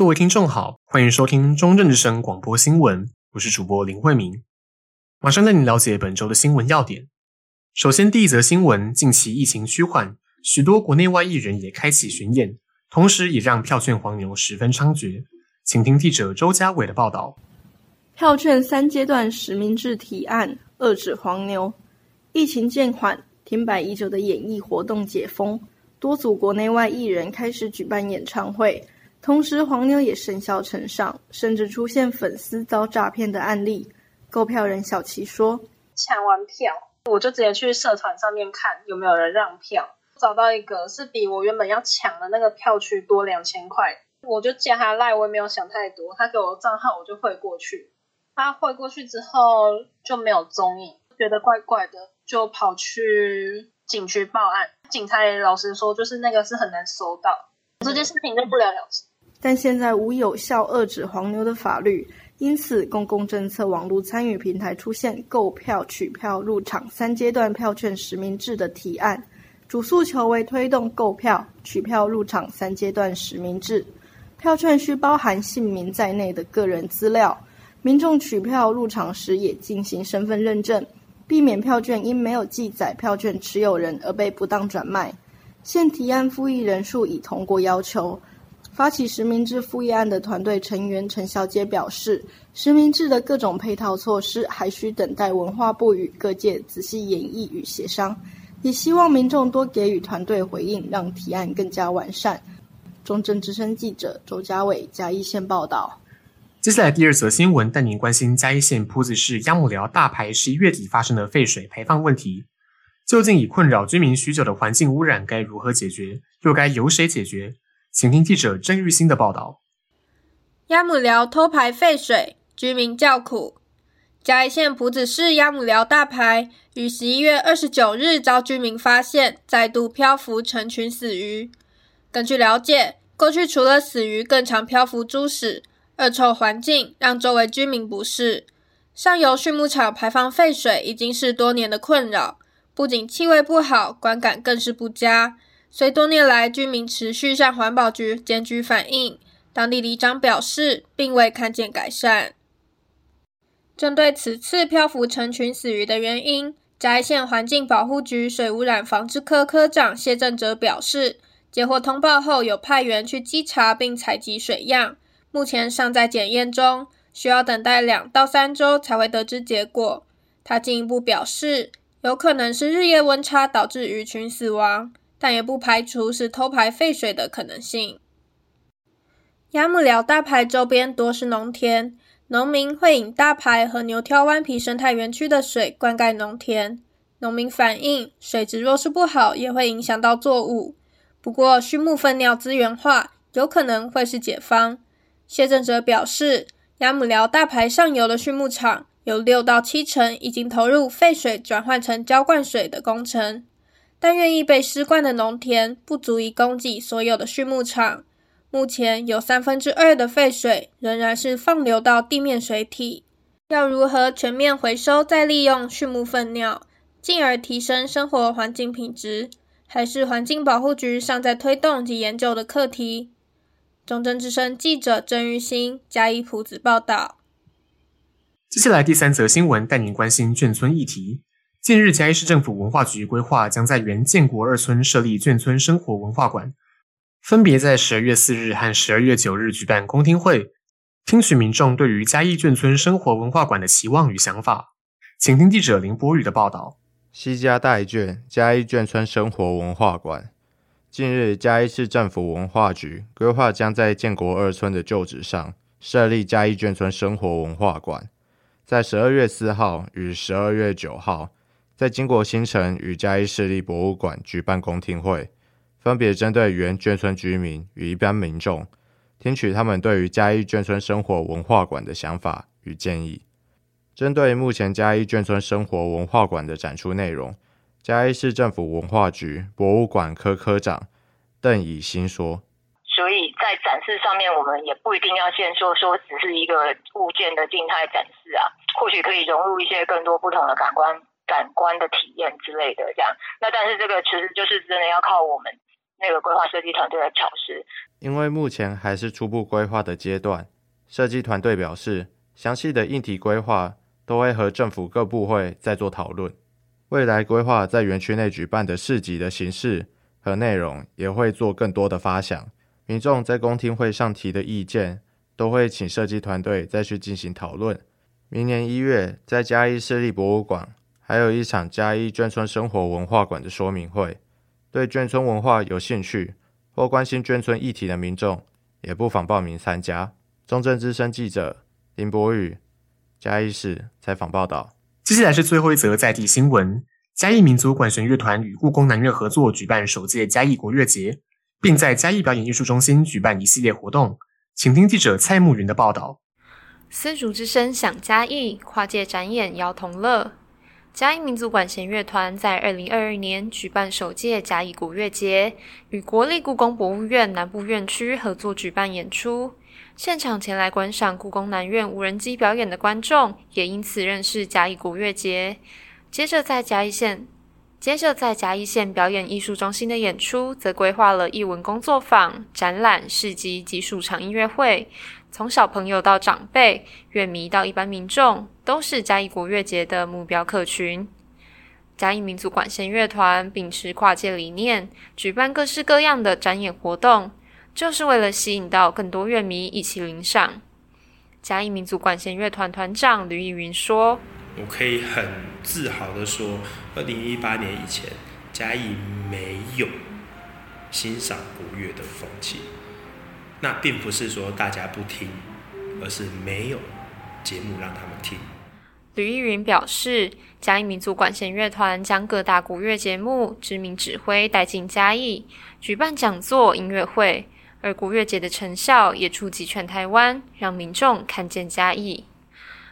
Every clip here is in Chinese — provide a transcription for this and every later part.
各位听众好，欢迎收听中正之声广播新闻，我是主播林慧明。马上带您了解本周的新闻要点。首先，第一则新闻：近期疫情趋缓，许多国内外艺人也开启巡演，同时也让票券黄牛十分猖獗。请听记者周家伟的报道。票券三阶段实名制提案遏止黄牛，疫情渐缓，停摆已久的演艺活动解封，多组国内外艺人开始举办演唱会。同时，黄牛也甚嚣尘上，甚至出现粉丝遭诈骗的案例。购票人小琪说：“抢完票，我就直接去社团上面看有没有人让票，找到一个是比我原本要抢的那个票区多两千块，我就加他赖，我也没有想太多，他给我账号我就汇过去。他汇过去之后就没有踪影，觉得怪怪的，就跑去警局报案。警察也老实说，就是那个是很难收到，这件事情就不了了之。”但现在无有效遏止黄牛的法律，因此公共政策网络参与平台出现购票、取票、入场三阶段票券实名制的提案，主诉求为推动购票、取票、入场三阶段实名制。票券需包含姓名在内的个人资料，民众取票入场时也进行身份认证，避免票券因没有记载票券持有人而被不当转卖。现提案附议人数已通过要求。发起实名制复议案的团队成员陈小姐表示，实名制的各种配套措施还需等待文化部与各界仔细研议与协商，也希望民众多给予团队回应，让提案更加完善。中正之声记者周家伟嘉义县报道。接下来第二则新闻带您关心嘉义县朴子市鸭母寮大排十一月底发生的废水排放问题，究竟已困扰居民许久的环境污染该如何解决，又该由谁解决？请听记者郑玉兴的报道。鸭母寮偷排废水，居民叫苦。嘉义县朴子市鸭母寮大排于十一月二十九日遭居民发现，再度漂浮成群死鱼。根据了解，过去除了死鱼，更常漂浮猪屎，恶臭环境让周围居民不适。上游畜牧场排放废水已经是多年的困扰，不仅气味不好，观感更是不佳。随多年来居民持续向环保局检举反映，当地里长表示并未看见改善。针对此次漂浮成群死鱼的原因，嘉义县环境保护局水污染防治科科长谢正哲表示，接获通报后有派员去稽查并采集水样，目前尚在检验中，需要等待两到三周才会得知结果。他进一步表示，有可能是日夜温差导致鱼群死亡。但也不排除是偷排废水的可能性。鸭母寮大排周边多是农田，农民会引大排和牛挑湾皮生态园区的水灌溉农田。农民反映，水质若是不好，也会影响到作物。不过，畜牧粪尿资源化有可能会是解方。谢正哲表示，鸭母寮大排上游的畜牧场有六到七成已经投入废水转换成浇灌水的工程。但愿意被施灌的农田不足以供给所有的畜牧场，目前有三分之二的废水仍然是放流到地面水体。要如何全面回收再利用畜牧粪尿，进而提升生活环境品质，还是环境保护局尚在推动及研究的课题。中正之声记者郑玉兴嘉义朴子报道。接下来第三则新闻带您关心眷村议题。近日，嘉义市政府文化局规划将在原建国二村设立眷村生活文化馆，分别在十二月四日和十二月九日举办公听会，听取民众对于嘉义眷村生活文化馆的期望与想法。请听记者林波宇的报道。西嘉代眷嘉义眷村生活文化馆，近日嘉义市政府文化局规划将在建国二村的旧址上设立嘉义眷村生活文化馆，在十二月四号与十二月九号。在经国新城与嘉义市立博物馆举办公听会，分别针对原眷村居民与一般民众，听取他们对于嘉义眷村生活文化馆的想法与建议。针对目前嘉义眷村生活文化馆的展出内容，嘉义市政府文化局博物馆科科长邓以新说：“所以在展示上面，我们也不一定要限说说只是一个物件的静态展示啊，或许可以融入一些更多不同的感官。”感官的体验之类的，这样，那但是这个其实就是真的要靠我们那个规划设计团队来调试。因为目前还是初步规划的阶段，设计团队表示，详细的硬体规划都会和政府各部会再做讨论。未来规划在园区内举办的市集的形式和内容，也会做更多的发想。民众在公听会上提的意见，都会请设计团队再去进行讨论。明年一月，在嘉义市立博物馆，还有一场嘉义眷村生活文化馆的说明会。对眷村文化有兴趣或关心眷村议题的民众，也不妨报名参加。中正之声记者林博宇，嘉义市采访报道。接下来是最后一则在地新闻：嘉义民族管弦乐团与故宫南院合作举办首届嘉义国乐节，并在嘉义表演艺术中心举办一系列活动。请听记者蔡慕云的报道。丝竹之声响嘉义，跨界展演邀同乐。嘉义民族管弦乐团在二零二二年举办首届嘉义古乐节，与国立故宫博物院南部院区合作举办演出。现场前来观赏故宫南院无人机表演的观众，也因此认识嘉义古乐节。接着在嘉义县，接着在嘉义县表演艺术中心的演出，则规划了艺文工作坊、展览、市集及数场音乐会。从小朋友到长辈、乐迷到一般民众，都是嘉义国乐节的目标客群。嘉义民族管弦乐团秉持跨界理念，举办各式各样的展演活动。就是为了吸引到更多乐迷一起领赏。嘉义民族管弦乐团团长吕逸云说：“我可以很自豪的说，二零一八年以前，嘉义没有欣赏国乐的风气。那并不是说大家不听，而是没有节目让他们听。”吕逸云表示，嘉义民族管弦乐团将各大国乐节目、知名指挥带进嘉义，举办讲座、音乐会。而国乐节的成效也触及全台湾，让民众看见嘉义。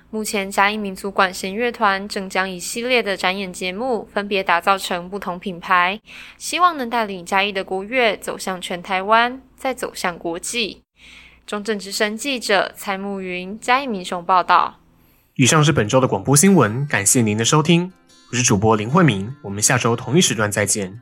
目前，嘉义民族管弦乐团正将一系列的展演节目分别打造成不同品牌，希望能带领嘉义的国乐走向全台湾，再走向国际。中正之声记者蔡慕云，嘉义民雄报道。以上是本周的广播新闻，感谢您的收听，我是主播林慧明，我们下周同一时段再见。